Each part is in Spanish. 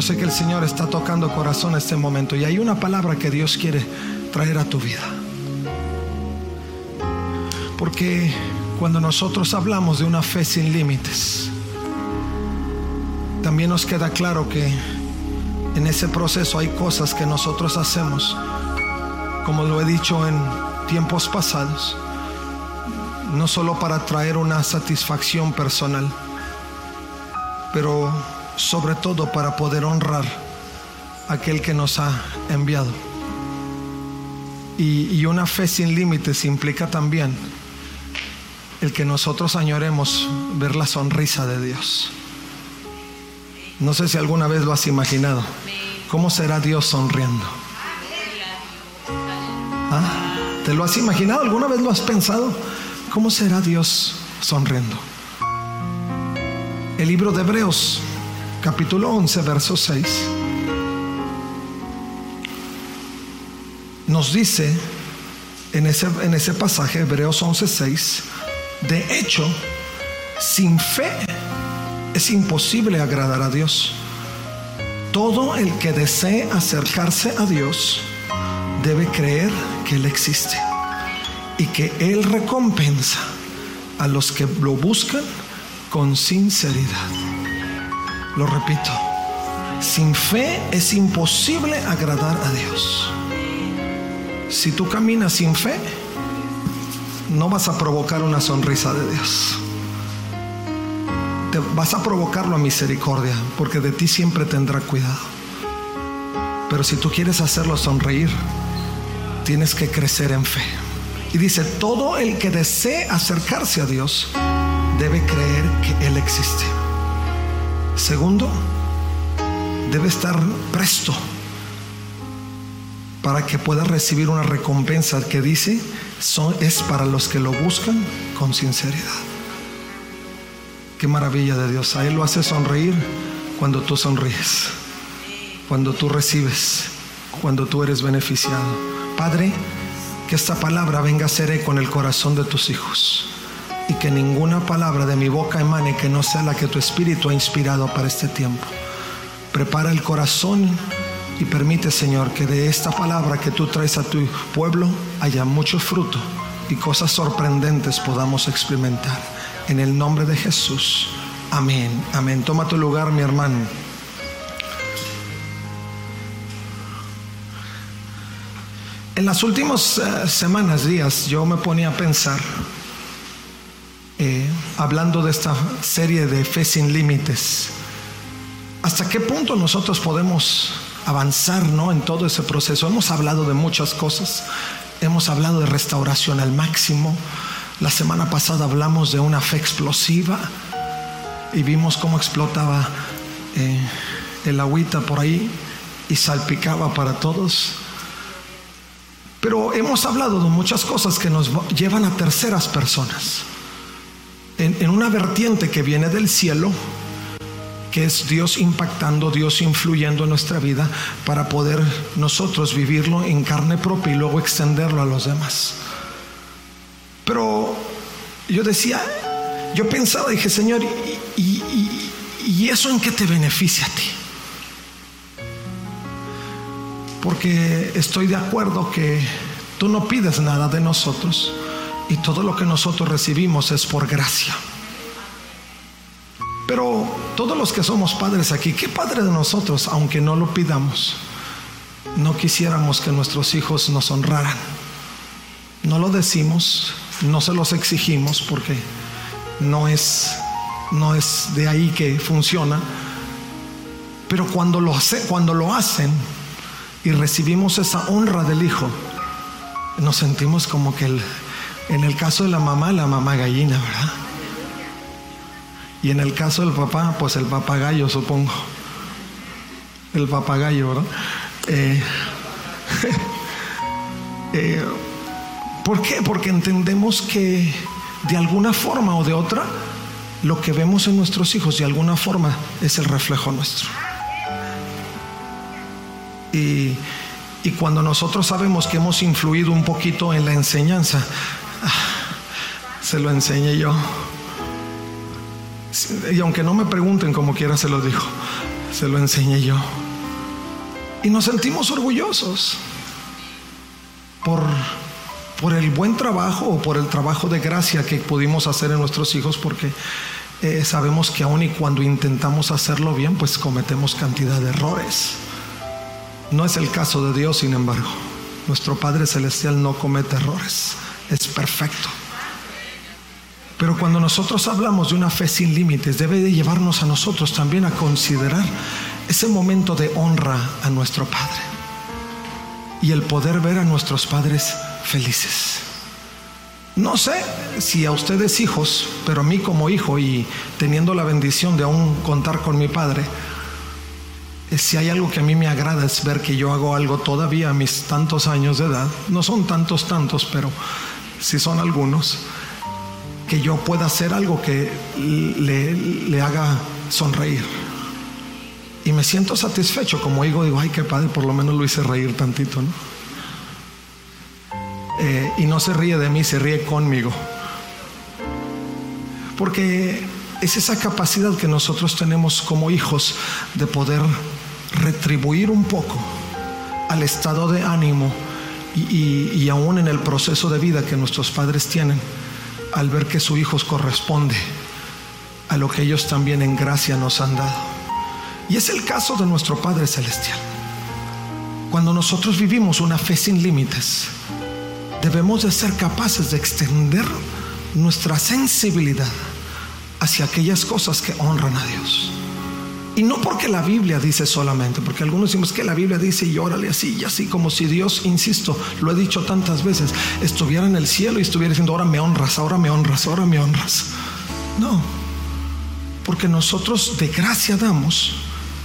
Yo sé que el Señor está tocando corazón en este momento y hay una palabra que Dios quiere traer a tu vida. Porque cuando nosotros hablamos de una fe sin límites, también nos queda claro que en ese proceso hay cosas que nosotros hacemos, como lo he dicho en tiempos pasados, no solo para traer una satisfacción personal, pero sobre todo para poder honrar a aquel que nos ha enviado. Y, y una fe sin límites implica también el que nosotros añoremos ver la sonrisa de Dios. No sé si alguna vez lo has imaginado. ¿Cómo será Dios sonriendo? ¿Ah? ¿Te lo has imaginado? ¿Alguna vez lo has pensado? ¿Cómo será Dios sonriendo? El libro de Hebreos capítulo 11, verso 6, nos dice en ese, en ese pasaje, Hebreos 11, 6, de hecho, sin fe es imposible agradar a Dios. Todo el que desee acercarse a Dios debe creer que Él existe y que Él recompensa a los que lo buscan con sinceridad. Lo repito, sin fe es imposible agradar a Dios. Si tú caminas sin fe, no vas a provocar una sonrisa de Dios. Te vas a provocarlo a misericordia, porque de ti siempre tendrá cuidado. Pero si tú quieres hacerlo sonreír, tienes que crecer en fe. Y dice, todo el que desee acercarse a Dios debe creer que Él existe. Segundo, debe estar presto para que pueda recibir una recompensa que dice es para los que lo buscan con sinceridad. Qué maravilla de Dios. A Él lo hace sonreír cuando tú sonríes, cuando tú recibes, cuando tú eres beneficiado. Padre, que esta palabra venga a ser eco en el corazón de tus hijos y que ninguna palabra de mi boca emane que no sea la que tu espíritu ha inspirado para este tiempo. Prepara el corazón y permite, Señor, que de esta palabra que tú traes a tu pueblo haya mucho fruto y cosas sorprendentes podamos experimentar. En el nombre de Jesús. Amén. Amén. Toma tu lugar, mi hermano. En las últimas uh, semanas, días, yo me ponía a pensar eh, hablando de esta serie de fe sin límites. ¿Hasta qué punto nosotros podemos avanzar ¿no? en todo ese proceso? Hemos hablado de muchas cosas, hemos hablado de restauración al máximo. La semana pasada hablamos de una fe explosiva y vimos cómo explotaba eh, el agüita por ahí y salpicaba para todos. Pero hemos hablado de muchas cosas que nos llevan a terceras personas en, una vertiente que viene del cielo, que es Dios impactando, Dios influyendo en nuestra vida para poder nosotros vivirlo en carne propia y luego extenderlo a los demás. Pero yo decía, yo pensaba, dije, Señor, ¿y, y eso en qué te beneficia a ti? Porque estoy de acuerdo que tú no pides nada de nosotros y todo lo que nosotros recibimos es por gracia. Pero todos los que somos padres aquí, ¿qué padre de nosotros, aunque no lo pidamos, no quisiéramos que nuestros hijos nos honraran? No lo decimos, no se los exigimos porque no es, no es de ahí que funciona. Pero cuando lo, hace, cuando lo hacen y recibimos esa honra del hijo, nos sentimos como que el, en el caso de la mamá, la mamá gallina, ¿verdad? Y en el caso del papá, pues el papagayo, supongo. el papagayo, ¿verdad? Eh, eh, ¿Por qué? Porque entendemos que de alguna forma o de otra, lo que vemos en nuestros hijos de alguna forma es el reflejo nuestro. Y, y cuando nosotros sabemos que hemos influido un poquito en la enseñanza, se lo enseñé yo. Y aunque no me pregunten como quiera, se lo dijo. Se lo enseñé yo. Y nos sentimos orgullosos por, por el buen trabajo o por el trabajo de gracia que pudimos hacer en nuestros hijos, porque eh, sabemos que aun y cuando intentamos hacerlo bien, pues cometemos cantidad de errores. No es el caso de Dios, sin embargo. Nuestro Padre Celestial no comete errores, es perfecto. Pero cuando nosotros hablamos de una fe sin límites, debe de llevarnos a nosotros también a considerar ese momento de honra a nuestro Padre y el poder ver a nuestros padres felices. No sé si a ustedes hijos, pero a mí como hijo y teniendo la bendición de aún contar con mi padre, eh, si hay algo que a mí me agrada es ver que yo hago algo todavía a mis tantos años de edad, no son tantos, tantos, pero si son algunos, que yo pueda hacer algo que le, le haga sonreír. Y me siento satisfecho, como digo, digo, ay, qué padre, por lo menos lo hice reír tantito, ¿no? Eh, y no se ríe de mí, se ríe conmigo. Porque es esa capacidad que nosotros tenemos como hijos de poder retribuir un poco al estado de ánimo y, aún en el proceso de vida que nuestros padres tienen al ver que su hijo corresponde a lo que ellos también en gracia nos han dado. Y es el caso de nuestro Padre Celestial. Cuando nosotros vivimos una fe sin límites, debemos de ser capaces de extender nuestra sensibilidad hacia aquellas cosas que honran a Dios. Y no porque la Biblia dice solamente, porque algunos decimos que la Biblia dice y órale así y así, como si Dios, insisto, lo he dicho tantas veces, estuviera en el cielo y estuviera diciendo, ahora me honras, ahora me honras, ahora me honras. No, porque nosotros de gracia damos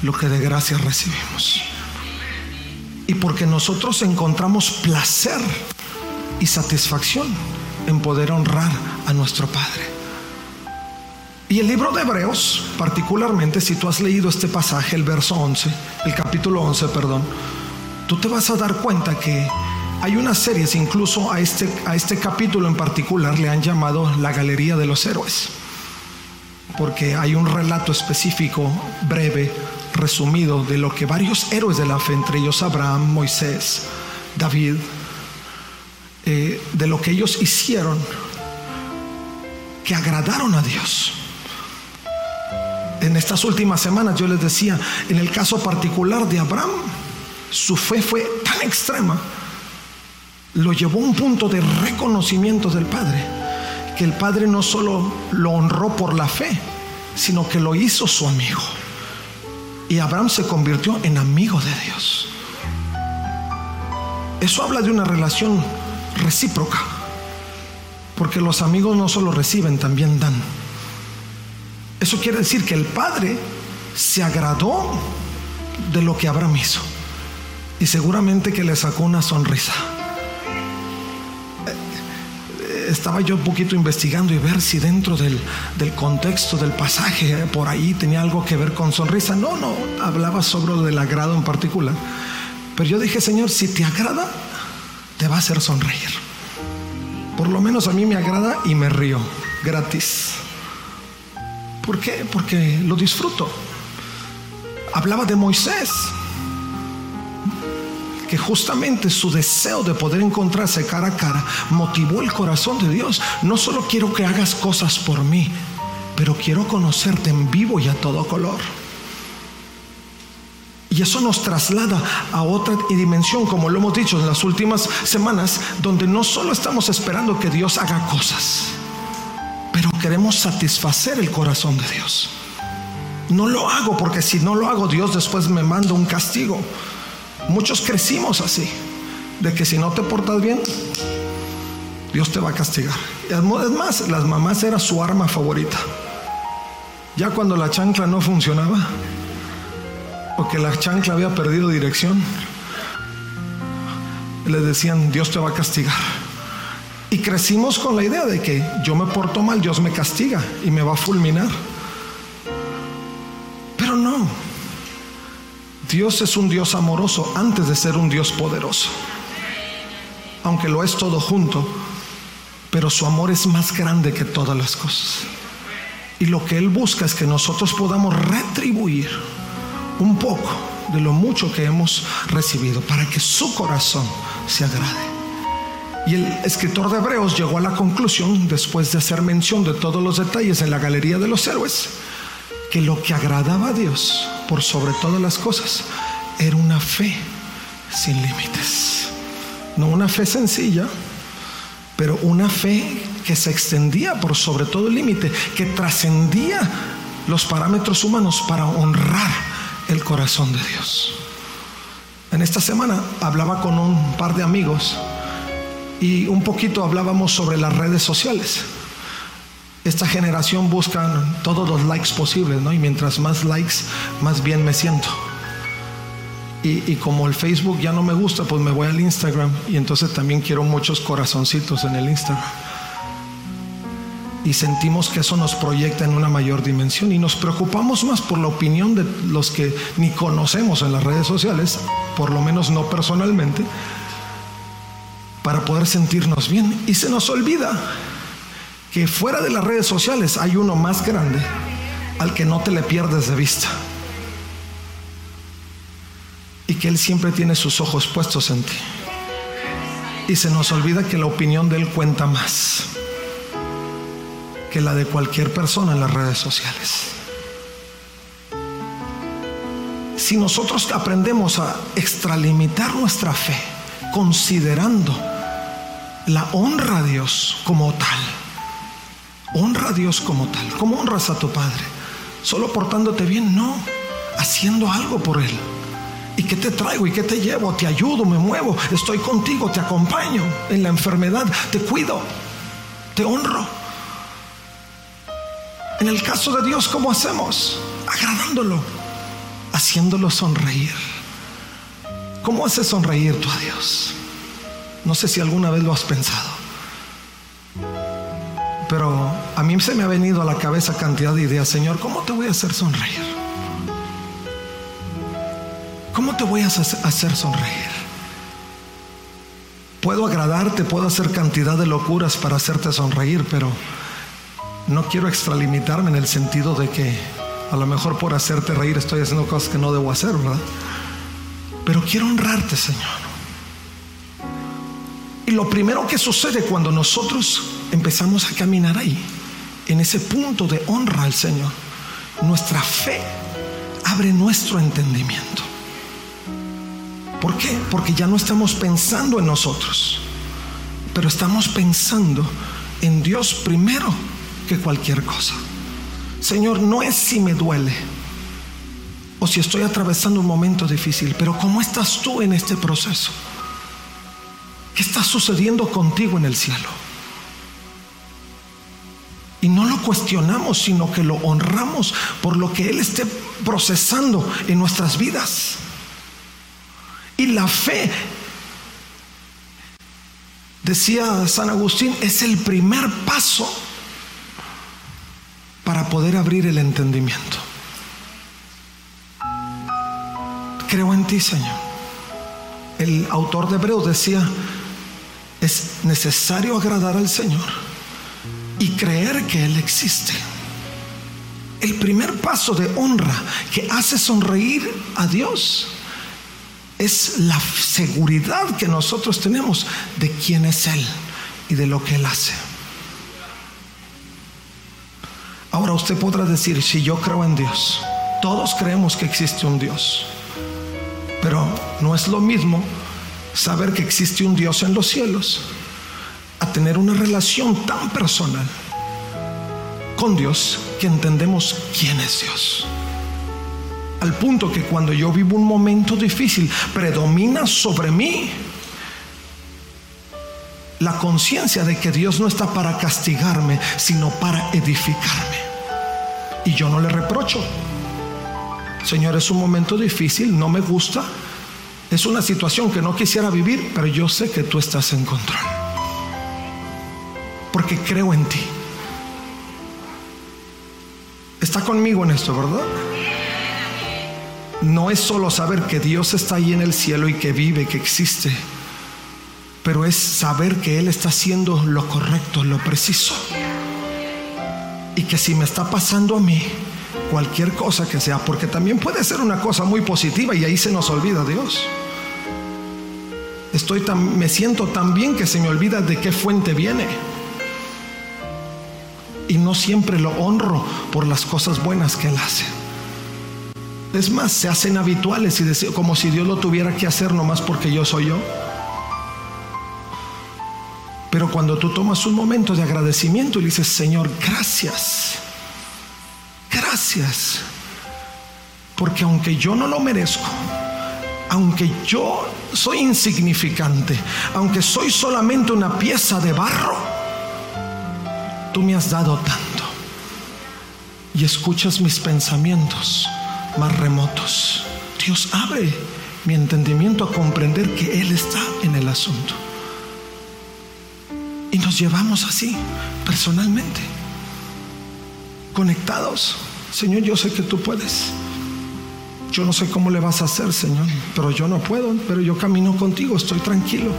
lo que de gracia recibimos. Y porque nosotros encontramos placer y satisfacción en poder honrar a nuestro Padre. Y el libro de Hebreos, particularmente si tú has leído este pasaje, el verso 11, el capítulo 11, perdón, tú te vas a dar cuenta que hay unas series, incluso a este, a este capítulo en particular le han llamado la Galería de los Héroes, porque hay un relato específico, breve, resumido, de lo que varios héroes de la fe, entre ellos Abraham, Moisés, David, eh, de lo que ellos hicieron que agradaron a Dios en estas últimas semanas yo les decía, en el caso particular de Abraham, su fe fue tan extrema, lo llevó a un punto de reconocimiento del Padre, que el Padre no solo lo honró por la fe, sino que lo hizo su amigo. Y Abraham se convirtió en amigo de Dios. Eso habla de una relación recíproca, porque los amigos no solo reciben, también dan. Eso quiere decir que el Padre se agradó de lo que Abraham hizo y seguramente que le sacó una sonrisa. Eh, estaba yo un poquito investigando y ver si dentro del, contexto del pasaje eh, por ahí tenía algo que ver con sonrisa. No, no, hablaba sobre el agrado en particular. Pero yo dije, Señor, si te agrada, te va a hacer sonreír. Por lo menos a mí me agrada y me río, gratis. ¿Por qué? Porque lo disfruto. Hablaba de Moisés, que justamente su deseo de poder encontrarse cara a cara motivó el corazón de Dios. No solo quiero que hagas cosas por mí, pero quiero conocerte en vivo y a todo color. Y eso nos traslada a otra dimensión, como lo hemos dicho en las últimas semanas, donde no solo estamos esperando que Dios haga cosas, pero queremos satisfacer el corazón de Dios. No lo hago porque si no lo hago Dios después me manda un castigo. Muchos crecimos así, de que si no te portas bien, Dios te va a castigar. Es más, las mamás era su arma favorita. Ya cuando la chancla no funcionaba, o que la chancla había perdido dirección, le decían, Dios te va a castigar. Y crecimos con la idea de que yo me porto mal, Dios me castiga y me va a fulminar. Pero no, Dios es un Dios amoroso antes de ser un Dios poderoso. Aunque lo es todo junto, pero su amor es más grande que todas las cosas. Y lo que Él busca es que nosotros podamos retribuir un poco de lo mucho que hemos recibido para que su corazón se agrade. Y el escritor de Hebreos llegó a la conclusión, después de hacer mención de todos los detalles en la galería de los héroes, que lo que agradaba a Dios por sobre todas las cosas era una fe sin límites. No una fe sencilla, pero una fe que se extendía por sobre todo el límite, que trascendía los parámetros humanos para honrar el corazón de Dios. En esta semana hablaba con un par de amigos y un poquito hablábamos sobre las redes sociales. Esta generación busca todos los likes posibles, ¿no? Y mientras más likes, más bien me siento. Y, como el Facebook ya no me gusta, pues me voy al Instagram y entonces también quiero muchos corazoncitos en el Instagram y sentimos que eso nos proyecta en una mayor dimensión y nos preocupamos más por la opinión de los que ni conocemos en las redes sociales, por lo menos no personalmente, para poder sentirnos bien. Y se nos olvida que fuera de las redes sociales hay uno más grande al que no te le pierdes de vista. Y que Él siempre tiene sus ojos puestos en ti. Y se nos olvida que la opinión de Él cuenta más que la de cualquier persona en las redes sociales. Si nosotros aprendemos a extralimitar nuestra fe, considerando la honra a Dios como tal, honra a Dios como tal, ¿cómo honras a tu Padre? ¿Solo portándote bien? No, haciendo algo por Él. ¿Y qué te traigo? ¿Y qué te llevo? Te ayudo, me muevo, estoy contigo, te acompaño en la enfermedad, te cuido, te honro. En el caso de Dios, ¿cómo hacemos? Agradándolo, haciéndolo sonreír. ¿Cómo haces sonreír tú a Dios? No sé si alguna vez lo has pensado. Pero a mí se me ha venido a la cabeza cantidad de ideas, Señor, ¿cómo te voy a hacer sonreír? ¿Cómo te voy a hacer sonreír? Puedo agradarte, puedo hacer cantidad de locuras para hacerte sonreír, pero no quiero extralimitarme en el sentido de que a lo mejor por hacerte reír estoy haciendo cosas que no debo hacer, ¿verdad? Pero quiero honrarte, Señor. Lo primero que sucede cuando nosotros empezamos a caminar ahí, en ese punto de honra al Señor, nuestra fe abre nuestro entendimiento. ¿Por qué? Porque ya no estamos pensando en nosotros, pero estamos pensando en Dios primero que cualquier cosa. Señor, no es si me duele o si estoy atravesando un momento difícil, pero ¿cómo estás tú en este proceso? ¿Qué está sucediendo contigo en el cielo? Y no lo cuestionamos, sino que lo honramos por lo que Él esté procesando en nuestras vidas. Y la fe, decía San Agustín, es el primer paso para poder abrir el entendimiento. Creo en ti, Señor. El autor de Hebreos decía, es necesario agradar al Señor y creer que Él existe. El primer paso de honra que hace sonreír a Dios es la seguridad que nosotros tenemos de quién es Él y de lo que Él hace. Ahora usted podrá decir, si yo creo en Dios, todos creemos que existe un Dios, pero no es lo mismo saber que existe un Dios en los cielos a tener una relación tan personal con Dios que entendemos quién es Dios. Al punto que cuando yo vivo un momento difícil, predomina sobre mí la conciencia de que Dios no está para castigarme, sino para edificarme. Y yo no le reprocho. Señor, es un momento difícil, no me gusta, es una situación que no quisiera vivir, pero yo sé que tú estás en control. Porque creo en ti. Está conmigo en esto, ¿verdad? No es solo saber que Dios está ahí en el cielo y que vive, que existe, pero es saber que Él está haciendo lo correcto, lo preciso. Y que si me está pasando a mí, cualquier cosa que sea, porque también puede ser una cosa muy positiva y ahí se nos olvida Dios. Estoy tan, me siento tan bien que se me olvida de qué fuente viene. Y no siempre lo honro por las cosas buenas que Él hace. Es más, se hacen habituales y como si Dios lo tuviera que hacer nomás porque yo soy yo. Pero cuando tú tomas un momento de agradecimiento y dices, Señor, gracias gracias. Porque aunque yo no lo merezco, aunque yo soy insignificante, aunque soy solamente una pieza de barro, tú me has dado tanto. Y escuchas mis pensamientos más remotos. Dios abre mi entendimiento a comprender que Él está en el asunto. Y nos llevamos así, personalmente, conectados Señor, yo sé que tú puedes. Yo no sé cómo le vas a hacer, Señor, pero yo no puedo, pero yo camino contigo, estoy tranquilo.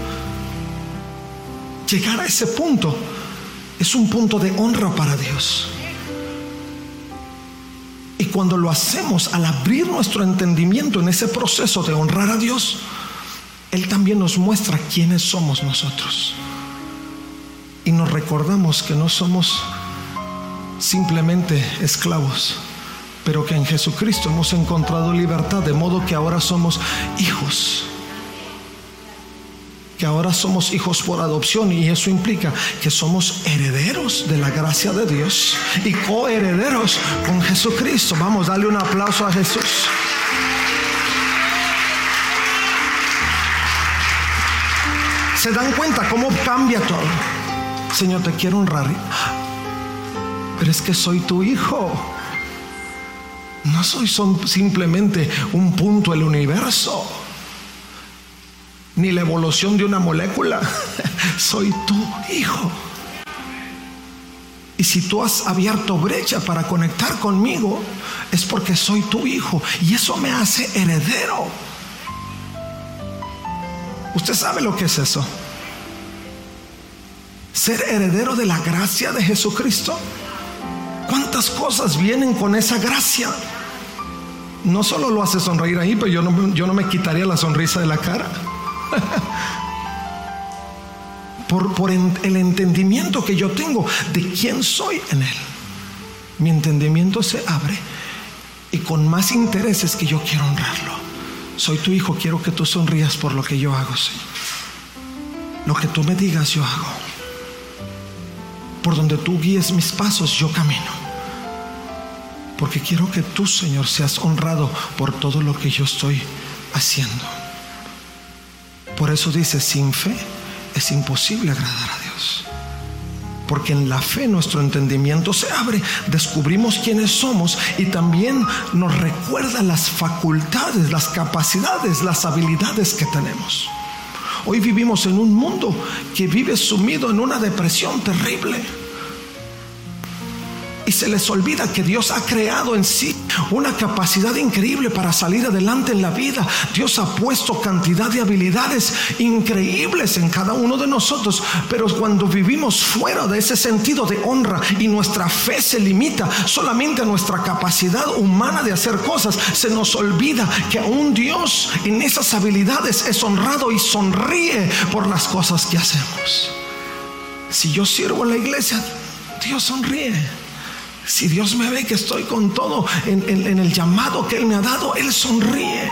Llegar a ese punto es un punto de honra para Dios. Y cuando lo hacemos, al abrir nuestro entendimiento en ese proceso de honrar a Dios, Él también nos muestra quiénes somos nosotros. Y nos recordamos que no somos simplemente esclavos, pero que en Jesucristo hemos encontrado libertad, de modo que ahora somos hijos. Que ahora somos hijos por adopción y eso implica que somos herederos de la gracia de Dios y coherederos con Jesucristo. Vamos, darle un aplauso a Jesús. ¿Se dan cuenta cómo cambia todo? Señor, te quiero honrar. Pero es que soy tu hijo. No soy simplemente un punto del universo, ni la evolución de una molécula. soy tu hijo. Y si tú has abierto brecha para conectar conmigo, es porque soy tu hijo. Y eso me hace heredero. ¿Usted sabe lo que es eso? Ser heredero de la gracia de Jesucristo. ¿Cuántas cosas vienen con esa gracia? No solo lo hace sonreír ahí, pero yo no, yo no me quitaría la sonrisa de la cara. por, el entendimiento que yo tengo de quién soy en Él. Mi entendimiento se abre y con más intereses que yo quiero honrarlo. Soy tu hijo, quiero que tú sonrías por lo que yo hago, Señor. Lo que tú me digas, yo hago. Por donde tú guíes mis pasos, yo camino. Porque quiero que tú, Señor, seas honrado por todo lo que yo estoy haciendo. Por eso dice, sin fe es imposible agradar a Dios. Porque en la fe nuestro entendimiento se abre, descubrimos quiénes somos y también nos recuerda las facultades, las capacidades, las habilidades que tenemos. Hoy vivimos en un mundo que vive sumido en una depresión terrible y se les olvida que Dios ha creado en sí una capacidad increíble para salir adelante en la vida. Dios ha puesto cantidad de habilidades increíbles en cada uno de nosotros, pero cuando vivimos fuera de ese sentido de honra y nuestra fe se limita solamente a nuestra capacidad humana de hacer cosas, se nos olvida que aún Dios en esas habilidades es honrado y sonríe por las cosas que hacemos. Si yo sirvo a la iglesia, Dios sonríe. Si Dios me ve que estoy con todo en, el llamado que Él me ha dado, Él sonríe.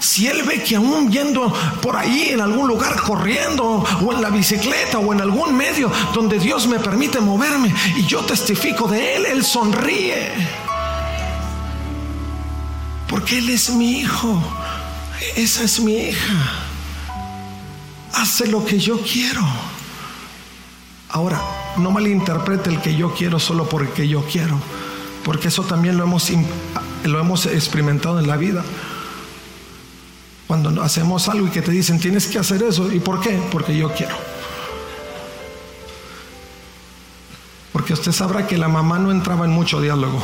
Si Él ve que aún yendo por ahí en algún lugar corriendo o en la bicicleta o en algún medio donde Dios me permite moverme y yo testifico de Él, Él sonríe. Porque Él es mi hijo, esa es mi hija. Hace lo que yo quiero. Ahora, no malinterprete el que yo quiero solo porque yo quiero, porque eso también lo hemos lo hemos experimentado en la vida. Cuando hacemos algo y que te dicen, tienes que hacer eso. ¿Y por qué? Porque yo quiero. Porque usted sabrá que la mamá no entraba en mucho diálogo.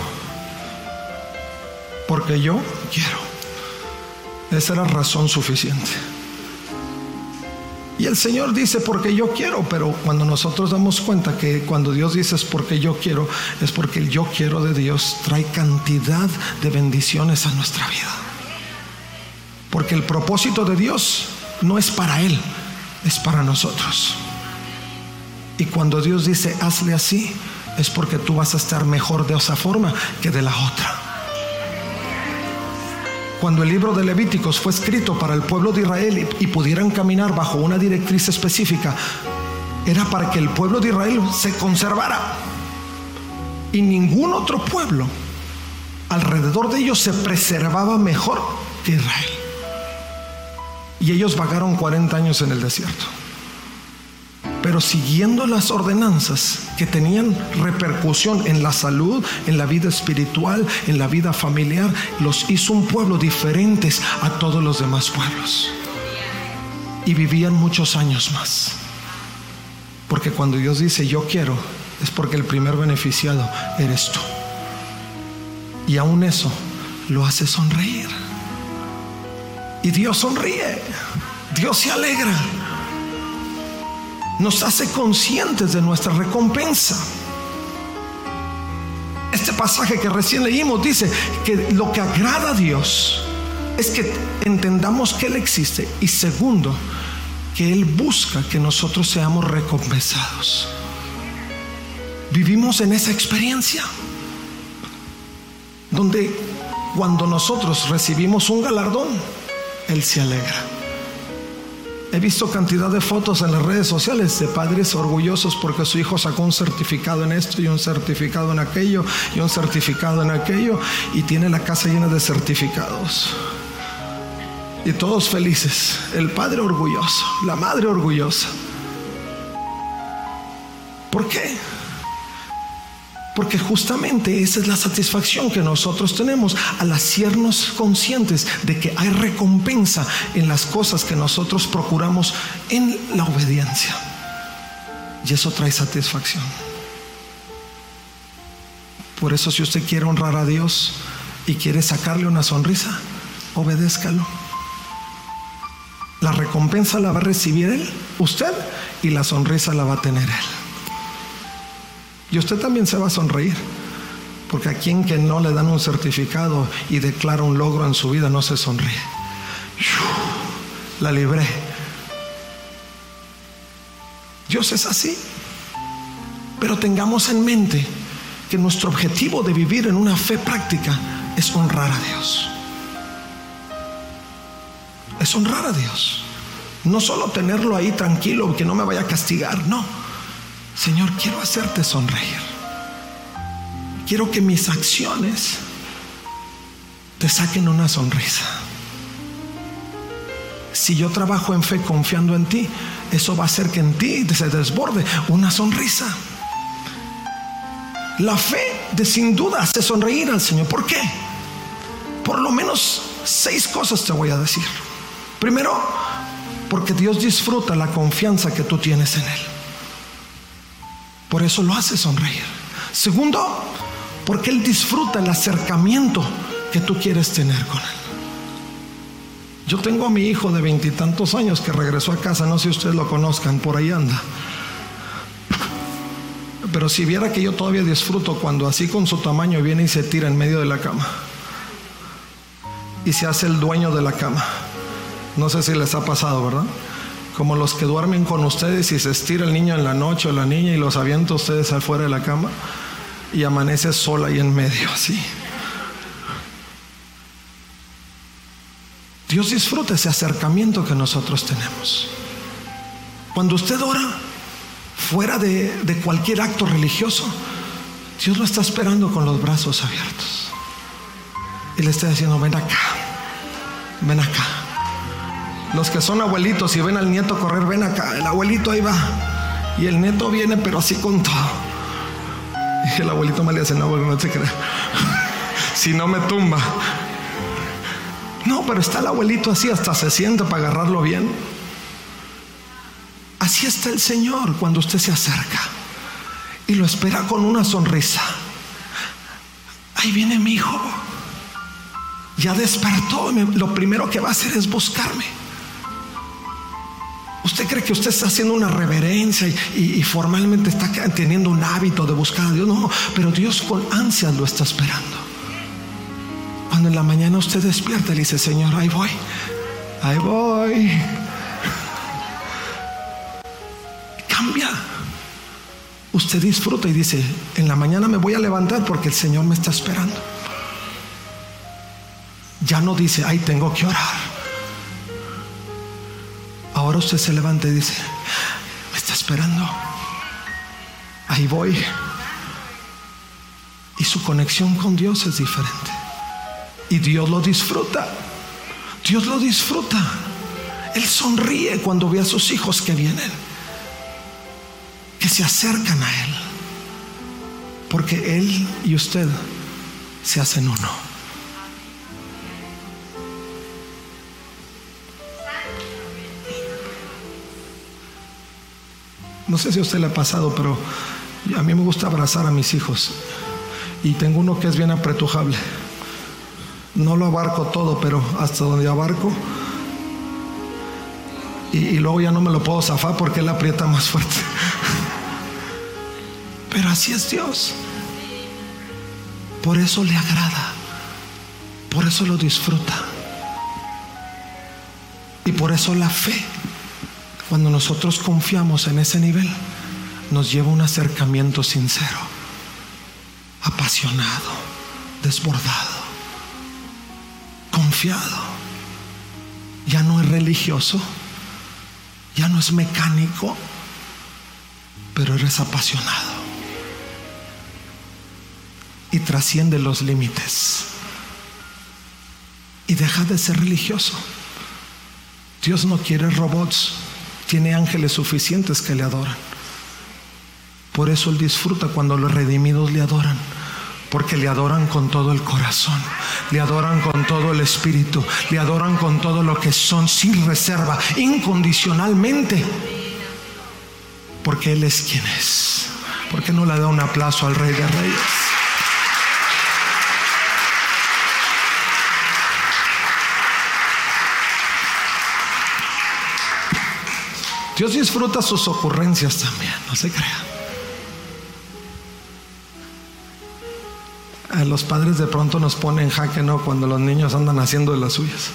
Porque yo quiero. Esa era razón suficiente. Y el Señor dice porque yo quiero, pero cuando nosotros damos cuenta que cuando Dios dice es porque yo quiero, es porque el yo quiero de Dios trae cantidad de bendiciones a nuestra vida. Porque el propósito de Dios no es para Él, es para nosotros. Y cuando Dios dice hazle así, es porque tú vas a estar mejor de esa forma que de la otra. Cuando el libro de Levíticos fue escrito para el pueblo de Israel y, pudieran caminar bajo una directriz específica, era para que el pueblo de Israel se conservara. Y ningún otro pueblo alrededor de ellos se preservaba mejor que Israel. Y ellos vagaron 40 años en el desierto pero siguiendo las ordenanzas que tenían repercusión en la salud, en la vida espiritual, en la vida familiar, los hizo un pueblo diferentes a todos los demás pueblos. Y vivían muchos años más. Porque cuando Dios dice yo quiero, es porque el primer beneficiado eres tú. Y aún eso lo hace sonreír. Y Dios sonríe. Dios se alegra nos hace conscientes de nuestra recompensa. Este pasaje que recién leímos dice que lo que agrada a Dios es que entendamos que Él existe y segundo, que Él busca que nosotros seamos recompensados. Vivimos en esa experiencia donde cuando nosotros recibimos un galardón, Él se alegra. He visto cantidad de fotos en las redes sociales de padres orgullosos porque su hijo sacó un certificado en esto y un certificado en aquello y un certificado en aquello y tiene la casa llena de certificados. Y todos felices. El padre orgulloso, la madre orgullosa. ¿Por qué? Porque justamente esa es la satisfacción que nosotros tenemos al hacernos conscientes de que hay recompensa en las cosas que nosotros procuramos en la obediencia. Y eso trae satisfacción. Por eso si usted quiere honrar a Dios y quiere sacarle una sonrisa, obedézcalo. La recompensa la va a recibir él, usted, y la sonrisa la va a tener él. Y usted también se va a sonreír. Porque a quien que no le dan un certificado y declara un logro en su vida no se sonríe. La libré. Dios es así. Pero tengamos en mente que nuestro objetivo de vivir en una fe práctica es honrar a Dios. Es honrar a Dios. No solo tenerlo ahí tranquilo, que no me vaya a castigar, no Señor, quiero hacerte sonreír. Quiero que mis acciones te saquen una sonrisa. Si yo trabajo en fe confiando en ti, eso va a hacer que en ti se desborde una sonrisa. La fe de sin duda hace sonreír al Señor. ¿Por qué? Por lo menos seis cosas te voy a decir. Primero, porque Dios disfruta la confianza que tú tienes en Él. Por eso lo hace sonreír. Segundo, porque Él disfruta el acercamiento que tú quieres tener con Él. Yo tengo a mi hijo de veintitantos años que regresó a casa, no sé si ustedes lo conozcan, por ahí anda. Pero si viera que yo todavía disfruto cuando así con su tamaño viene y se tira en medio de la cama. Y se hace el dueño de la cama. No sé si les ha pasado, ¿verdad? Como los que duermen con ustedes y se estira el niño en la noche o la niña y los avienta ustedes afuera de la cama y amanece sola ahí en medio, así. Dios disfruta ese acercamiento que nosotros tenemos. Cuando usted ora fuera de, de cualquier acto religioso, Dios lo está esperando con los brazos abiertos. Y le está diciendo, ven acá, ven acá. Los que son abuelitos y ven al nieto correr, ven acá, el abuelito ahí va. Y el nieto viene, pero así con todo. Y el abuelito mal le hace, no, no te crea. si no me tumba. No, pero está el abuelito así, hasta se siente para agarrarlo bien. Así está el Señor cuando usted se acerca y lo espera con una sonrisa. Ahí viene mi hijo. Ya despertó. Lo primero que va a hacer es buscarme. Usted cree que usted está haciendo una reverencia y, formalmente está teniendo un hábito de buscar a Dios. No, pero Dios con ansias lo está esperando. Cuando en la mañana usted despierta y dice, Señor, ahí voy, ahí voy. Cambia. Usted disfruta y dice, en la mañana me voy a levantar porque el Señor me está esperando. Ya no dice, ay, tengo que orar. Usted se levanta y dice, me está esperando. Ahí voy. Y su conexión con Dios es diferente. Y Dios lo disfruta. Dios lo disfruta. Él sonríe cuando ve a sus hijos que vienen, que se acercan a Él. Porque Él y usted se hacen uno. No sé si a usted le ha pasado, pero a mí me gusta abrazar a mis hijos. Y tengo uno que es bien apretujable. No lo abarco todo, pero hasta donde abarco. Y, luego ya no me lo puedo zafar porque él aprieta más fuerte. Pero así es Dios. Por eso le agrada. Por eso lo disfruta. Y por eso la fe cuando nosotros confiamos en ese nivel, nos lleva un acercamiento sincero, apasionado, desbordado, confiado. Ya no es religioso, ya no es mecánico, pero eres apasionado. Y trasciende los límites. Y deja de ser religioso. Dios no quiere robots tiene ángeles suficientes que le adoran. Por eso Él disfruta cuando los redimidos le adoran. Porque le adoran con todo el corazón, le adoran con todo el espíritu, le adoran con todo lo que son, sin reserva, incondicionalmente. Porque Él es quien es. ¿Por qué no le da un aplauso al Rey de Reyes? Dios disfruta sus ocurrencias también, no se crea. A los padres de pronto nos ponen jaque, ¿no? Cuando los niños andan haciendo de las suyas.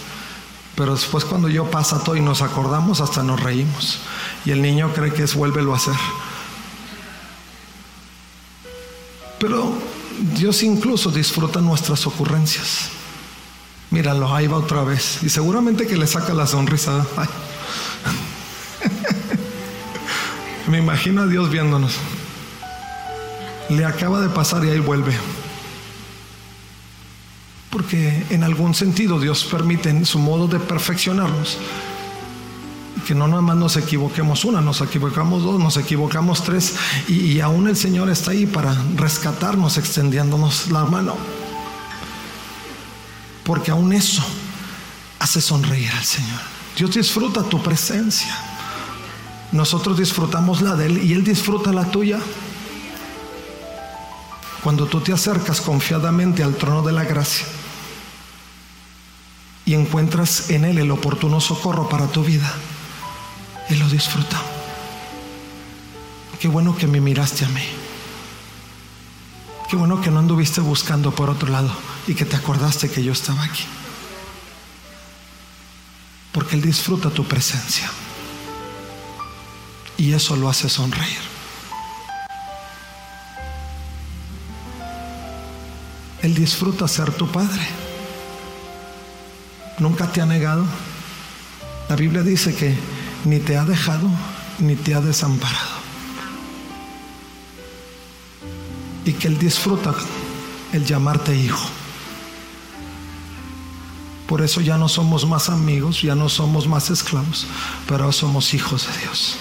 Pero después cuando yo pasa todo y nos acordamos, hasta nos reímos. Y el niño cree que es vuélvelo a hacer. Pero Dios incluso disfruta nuestras ocurrencias. Míralo, ahí va otra vez. Y seguramente que le saca la sonrisa. Me imagino a Dios viéndonos. Le acaba de pasar y ahí vuelve. Porque en algún sentido Dios permite en su modo de perfeccionarnos que no nada más nos equivoquemos una, nos equivocamos dos, nos equivocamos tres y, y aún el Señor está ahí para rescatarnos extendiéndonos la mano. Porque aún eso hace sonreír al Señor. Dios disfruta tu presencia. Nosotros disfrutamos la de Él y Él disfruta la tuya. Cuando tú te acercas confiadamente al trono de la gracia y encuentras en Él el oportuno socorro para tu vida, Él lo disfruta. Qué bueno que me miraste a mí. Qué bueno que no anduviste buscando por otro lado y que te acordaste que yo estaba aquí. Porque Él disfruta tu presencia y eso lo hace sonreír. Él disfruta ser tu padre. Nunca te ha negado. La Biblia dice que ni te ha dejado ni te ha desamparado. Y que Él disfruta el llamarte hijo. Por eso ya no somos más amigos, ya no somos más esclavos, pero somos hijos de Dios.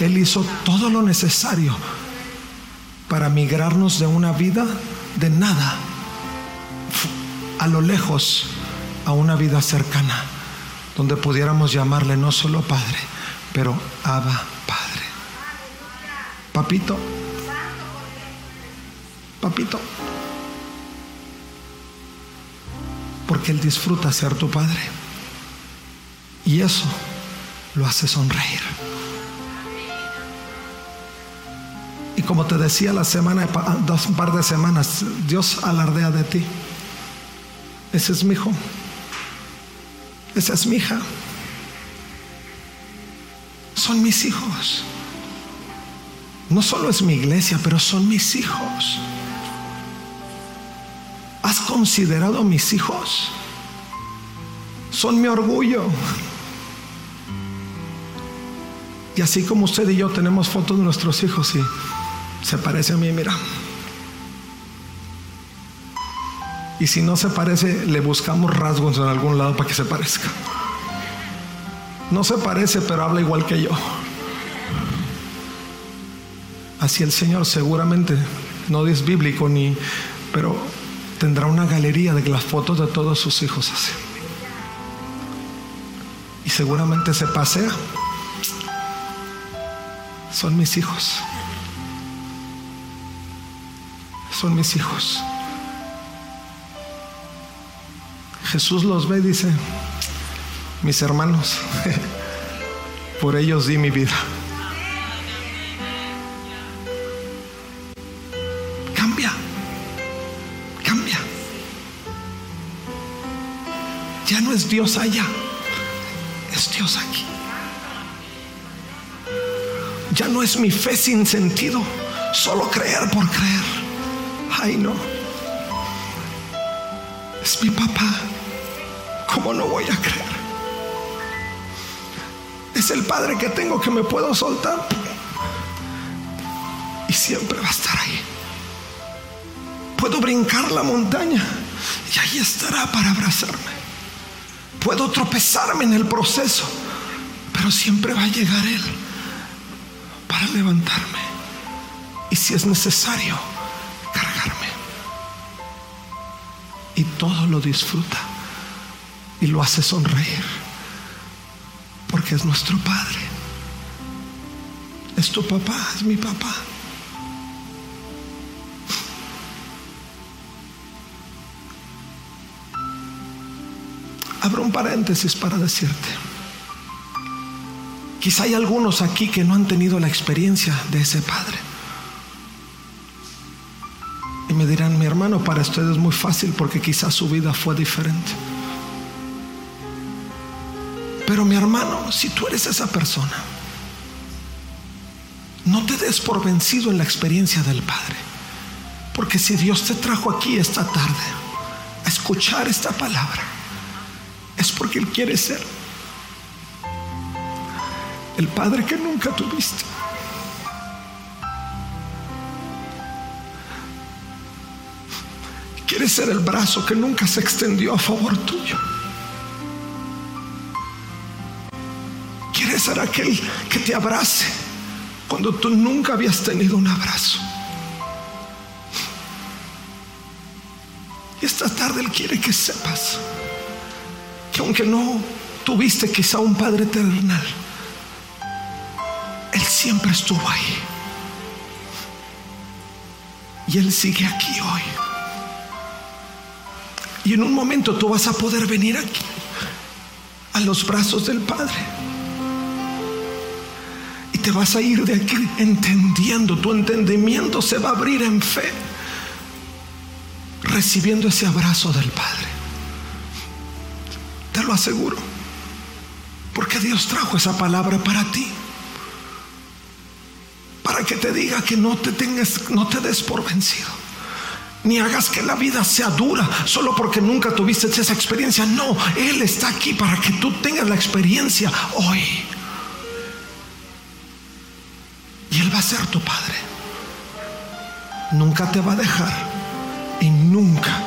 Él hizo todo lo necesario para migrarnos de una vida de nada a lo lejos a una vida cercana, donde pudiéramos llamarle no solo Padre, pero Abba Padre. Papito, papito, porque Él disfruta ser tu Padre. Y eso lo hace sonreír. Y como te decía la semana, dos par de semanas, Dios alardea de ti. Ese es mi hijo. Esa es mi hija. Son mis hijos. No solo es mi iglesia, pero son mis hijos. ¿Has considerado mis hijos? Son mi orgullo. Y así como usted y yo tenemos fotos de nuestros hijos y se parece a mí, mira. Y si no se parece, le buscamos rasgos en algún lado para que se parezca. No se parece, pero habla igual que yo. Así el Señor seguramente, no es bíblico ni, pero tendrá una galería de las fotos de todos sus hijos así. Y seguramente se pasea. Son mis hijos. Son mis hijos. Jesús los ve y dice, mis hermanos, por ellos di mi vida. Cambia, cambia. Ya no es Dios allá, es Dios aquí. Ya no es mi fe sin sentido, solo creer por creer. Ay, no. Es mi papá. ¿Cómo no voy a creer? Es el Padre que tengo que me puedo soltar. Y siempre va a estar ahí. Puedo brincar la montaña y ahí estará para abrazarme. Puedo tropezarme en el proceso, pero siempre va a llegar Él para levantarme. Y si es necesario, Y todo lo disfruta y lo hace sonreír. Porque es nuestro Padre. Es tu papá, es mi papá. Abro un paréntesis para decirte. Quizá hay algunos aquí que no han tenido la experiencia de ese Padre. Y me dirán, para ustedes es muy fácil porque quizás su vida fue diferente. Pero mi hermano, si tú eres esa persona, no te des por vencido en la experiencia del Padre. Porque si Dios te trajo aquí esta tarde a escuchar esta palabra, es porque Él quiere ser el Padre que nunca tuviste. Quiere ser el brazo que nunca se extendió a favor tuyo. Quiere ser aquel que te abrace cuando tú nunca habías tenido un abrazo. Y esta tarde Él quiere que sepas que aunque no tuviste quizá un Padre terrenal, Él siempre estuvo ahí. Y Él sigue aquí hoy. Y en un momento tú vas a poder venir aquí, a los brazos del Padre. Y te vas a ir de aquí entendiendo, tu entendimiento se va a abrir en fe, recibiendo ese abrazo del Padre. Te lo aseguro, porque Dios trajo esa palabra para ti. Para que te diga que no te tengas, no te des por vencido ni hagas que la vida sea dura solo porque nunca tuviste esa experiencia. No, Él está aquí para que tú tengas la experiencia hoy. Y Él va a ser tu Padre. Nunca te va a dejar y nunca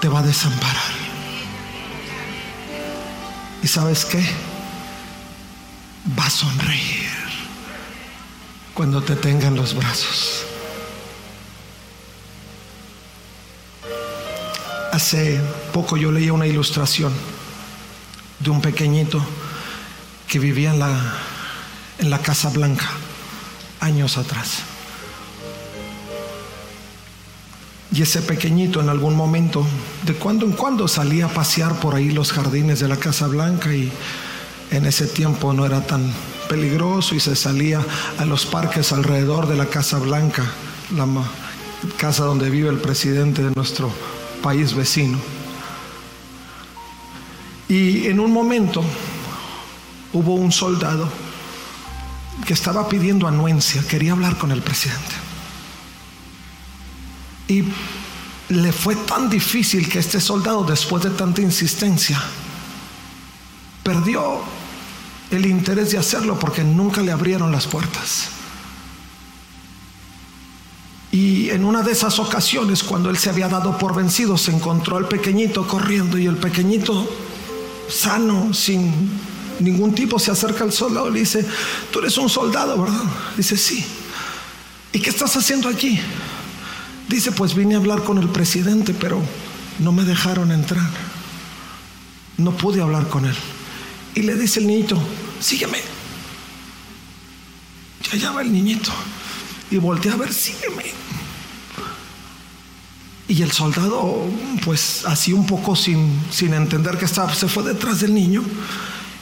te va a desamparar. ¿Y sabes qué? Va a sonreír cuando te tengan los brazos. Hace poco yo leía una ilustración de un pequeñito que vivía en la, en la Casa Blanca años atrás. Y ese pequeñito en algún momento, de cuando en cuando, salía a pasear por ahí los jardines de la Casa Blanca y en ese tiempo no era tan peligroso y se salía a los parques alrededor de la Casa Blanca, la casa donde vive el presidente de nuestro país vecino. Y en un momento hubo un soldado que estaba pidiendo anuencia, quería hablar con el presidente. Y le fue tan difícil que este soldado, después de tanta insistencia, perdió el interés de hacerlo porque nunca le abrieron las puertas. Y en una de esas ocasiones, cuando él se había dado por vencido, se encontró al pequeñito corriendo y el pequeñito, sano, sin ningún tipo, se acerca al soldado y le dice, tú eres un soldado, ¿verdad? Dice, sí. ¿Y qué estás haciendo aquí? Dice, pues vine a hablar con el presidente, pero no me dejaron entrar. No pude hablar con él. Y le dice el niñito, sígueme. Ya allá va el niñito. Y voltea a ver, sígueme. Y el soldado, pues así un poco sin, sin entender que estaba, se fue detrás del niño.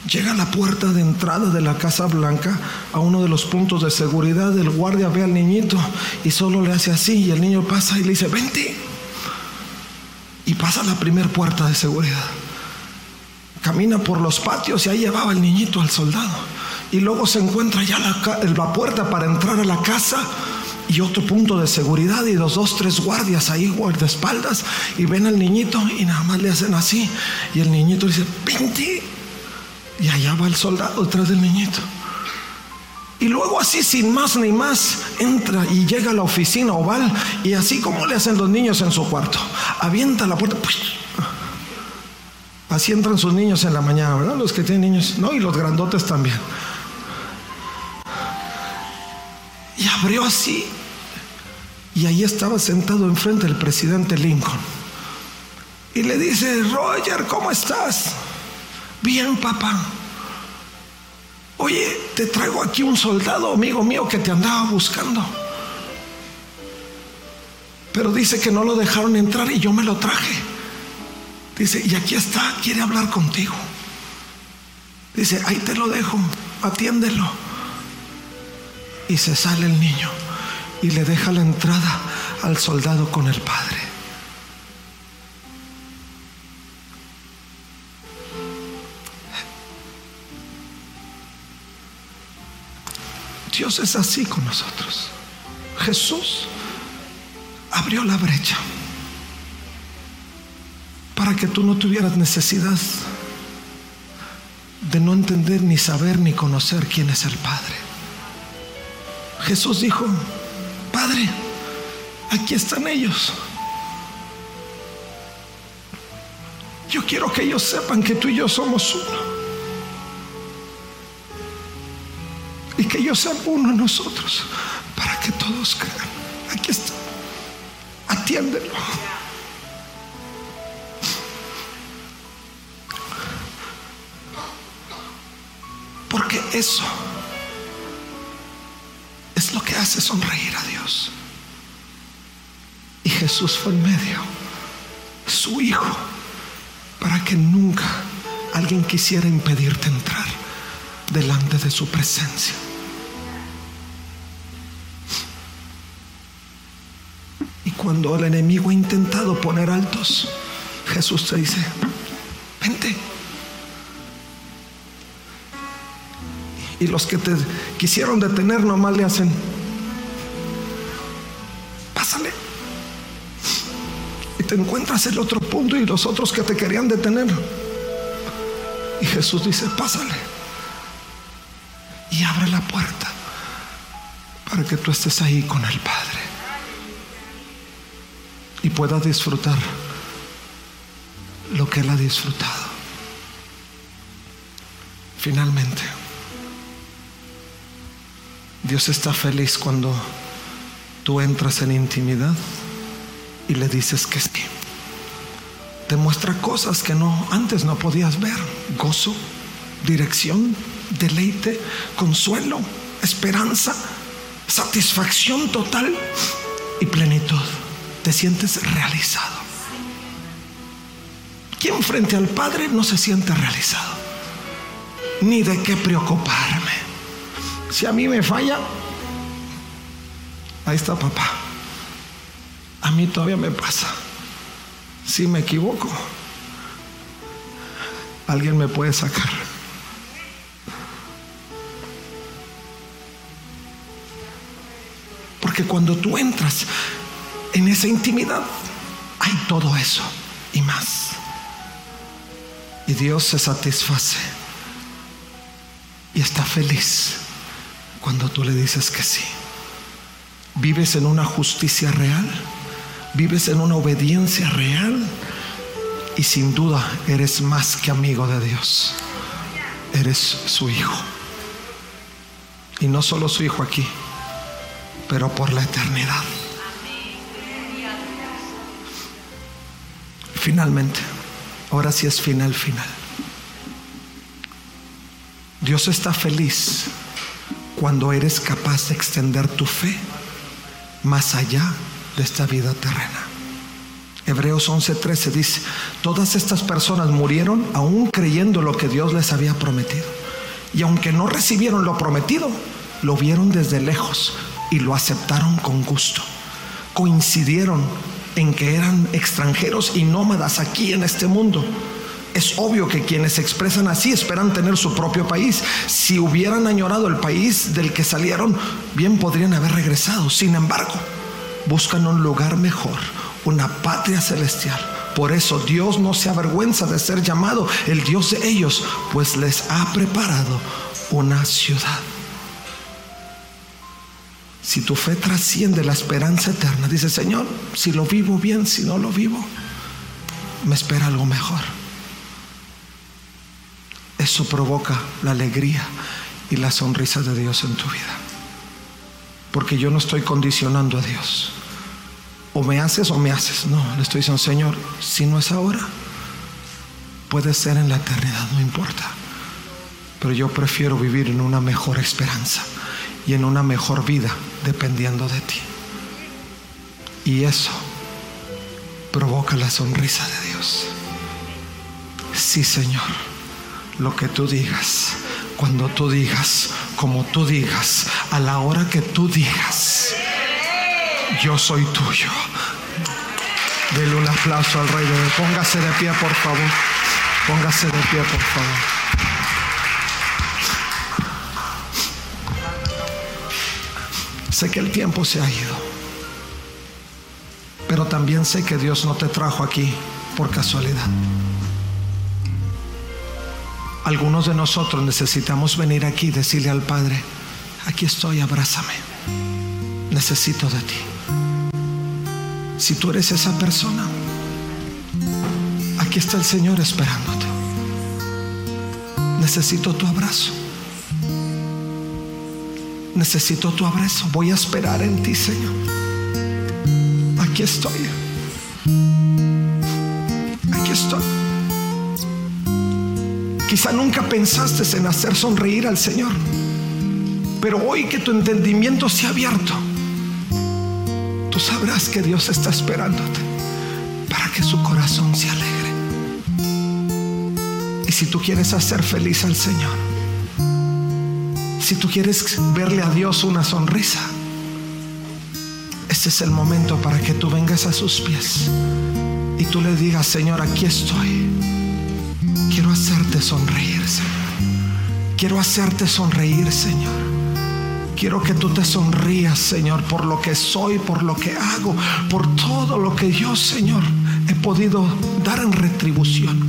Llega a la puerta de entrada de la Casa Blanca, a uno de los puntos de seguridad. El guardia ve al niñito y solo le hace así. Y el niño pasa y le dice, vente. Y pasa la primera puerta de seguridad. Camina por los patios y ahí llevaba el niñito al soldado. Y luego se encuentra ya la, la puerta para entrar a la casa y otro punto de seguridad y los dos, tres guardias ahí guardaespaldas y ven al niñito y nada más le hacen así y el niñito dice, ¡Pinti! Y allá va el soldado detrás del niñito. Y luego así sin más ni más entra y llega a la oficina oval y así como le hacen los niños en su cuarto, avienta la puerta. Así entran sus niños en la mañana, ¿verdad? Los que tienen niños, no, y los grandotes también. Abrió así. Y ahí estaba sentado enfrente el presidente Lincoln. Y le dice, Roger, ¿cómo estás? Bien, papá. Oye, te traigo aquí un soldado, amigo mío, que te andaba buscando. Pero dice que no lo dejaron entrar y yo me lo traje. Dice, y aquí está, quiere hablar contigo. Dice, ahí te lo dejo, atiéndelo. Y se sale el niño y le deja la entrada al soldado con el padre. Dios es así con nosotros. Jesús abrió la brecha para que tú no tuvieras necesidad de no entender ni saber ni conocer quién es el Padre. Jesús dijo, Padre, aquí están ellos. Yo quiero que ellos sepan que tú y yo somos uno. Y que ellos sean uno en nosotros para que todos crean. Aquí está. Atiéndelo. Porque eso hace sonreír a Dios. Y Jesús fue en medio, su Hijo, para que nunca alguien quisiera impedirte entrar delante de su presencia. Y cuando el enemigo ha intentado poner altos, Jesús te dice, vente. Y los que te quisieron detener nomás le hacen, Y te encuentras el otro punto y los otros que te querían detener. Y Jesús dice, pásale. Y abre la puerta para que tú estés ahí con el Padre. Y puedas disfrutar lo que Él ha disfrutado. Finalmente. Dios está feliz cuando tú entras en intimidad y le dices que sí. te muestra cosas que no antes no podías ver. Gozo, dirección, deleite, consuelo, esperanza, satisfacción total y plenitud. Te sientes realizado. ¿Quién frente al Padre no se siente realizado? Ni de qué preocuparme. Si a mí me falla, ahí está papá. A mí todavía me pasa. Si me equivoco, alguien me puede sacar. Porque cuando tú entras en esa intimidad, hay todo eso y más. Y Dios se satisface y está feliz cuando tú le dices que sí. Vives en una justicia real, vives en una obediencia real y sin duda eres más que amigo de Dios. Eres su hijo. Y no solo su hijo aquí, pero por la eternidad. Finalmente, ahora sí es final, final. Dios está feliz cuando eres capaz de extender tu fe más allá de esta vida terrena. Hebreos 11:13 dice, todas estas personas murieron aún creyendo lo que Dios les había prometido. Y aunque no recibieron lo prometido, lo vieron desde lejos y lo aceptaron con gusto. Coincidieron en que eran extranjeros y nómadas aquí en este mundo. Es obvio que quienes se expresan así esperan tener su propio país. Si hubieran añorado el país del que salieron, bien podrían haber regresado. Sin embargo, buscan un lugar mejor, una patria celestial. Por eso Dios no se avergüenza de ser llamado el Dios de ellos, pues les ha preparado una ciudad. Si tu fe trasciende la esperanza eterna, dice Señor, si lo vivo bien, si no lo vivo, me espera algo mejor. Eso provoca la alegría y la sonrisa de Dios en tu vida. Porque yo no estoy condicionando a Dios. O me haces o me haces. No, le estoy diciendo, Señor, si no es ahora, puede ser en la eternidad, no importa. Pero yo prefiero vivir en una mejor esperanza y en una mejor vida dependiendo de ti. Y eso provoca la sonrisa de Dios. Sí, Señor, lo que tú digas, cuando tú digas, como tú digas, a la hora que tú digas, yo soy tuyo. Dele un aplauso al Rey de Dios. Póngase de pie, por favor. Póngase de pie, por favor. Sé que el tiempo se ha ido, pero también sé que Dios no te trajo aquí por casualidad. Algunos de nosotros necesitamos venir aquí y decirle al Padre, aquí estoy, abrázame, necesito de ti. Si tú eres esa persona, aquí está el Señor esperándote. Necesito tu abrazo. Necesito tu abrazo. Voy a esperar en ti, Señor. Aquí estoy. Aquí estoy. Quizá nunca pensaste en hacer sonreír al Señor. Pero hoy que tu entendimiento se ha abierto, sabrás que Dios está esperándote para que su corazón se alegre. Y si tú quieres hacer feliz al Señor, si tú quieres verle a Dios una sonrisa, este es el momento para que tú vengas a sus pies y tú le digas, Señor, aquí estoy. Quiero hacerte sonreír, Señor. Quiero hacerte sonreír, Señor. Quiero que tú te sonrías, Señor, por lo que soy, por lo que hago, por todo lo que yo, Señor, he podido dar en retribución.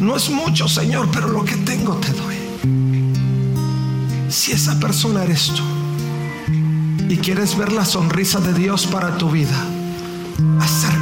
No es mucho, Señor, pero lo que tengo te doy. Si esa persona eres tú y quieres ver la sonrisa de Dios para tu vida, acércate.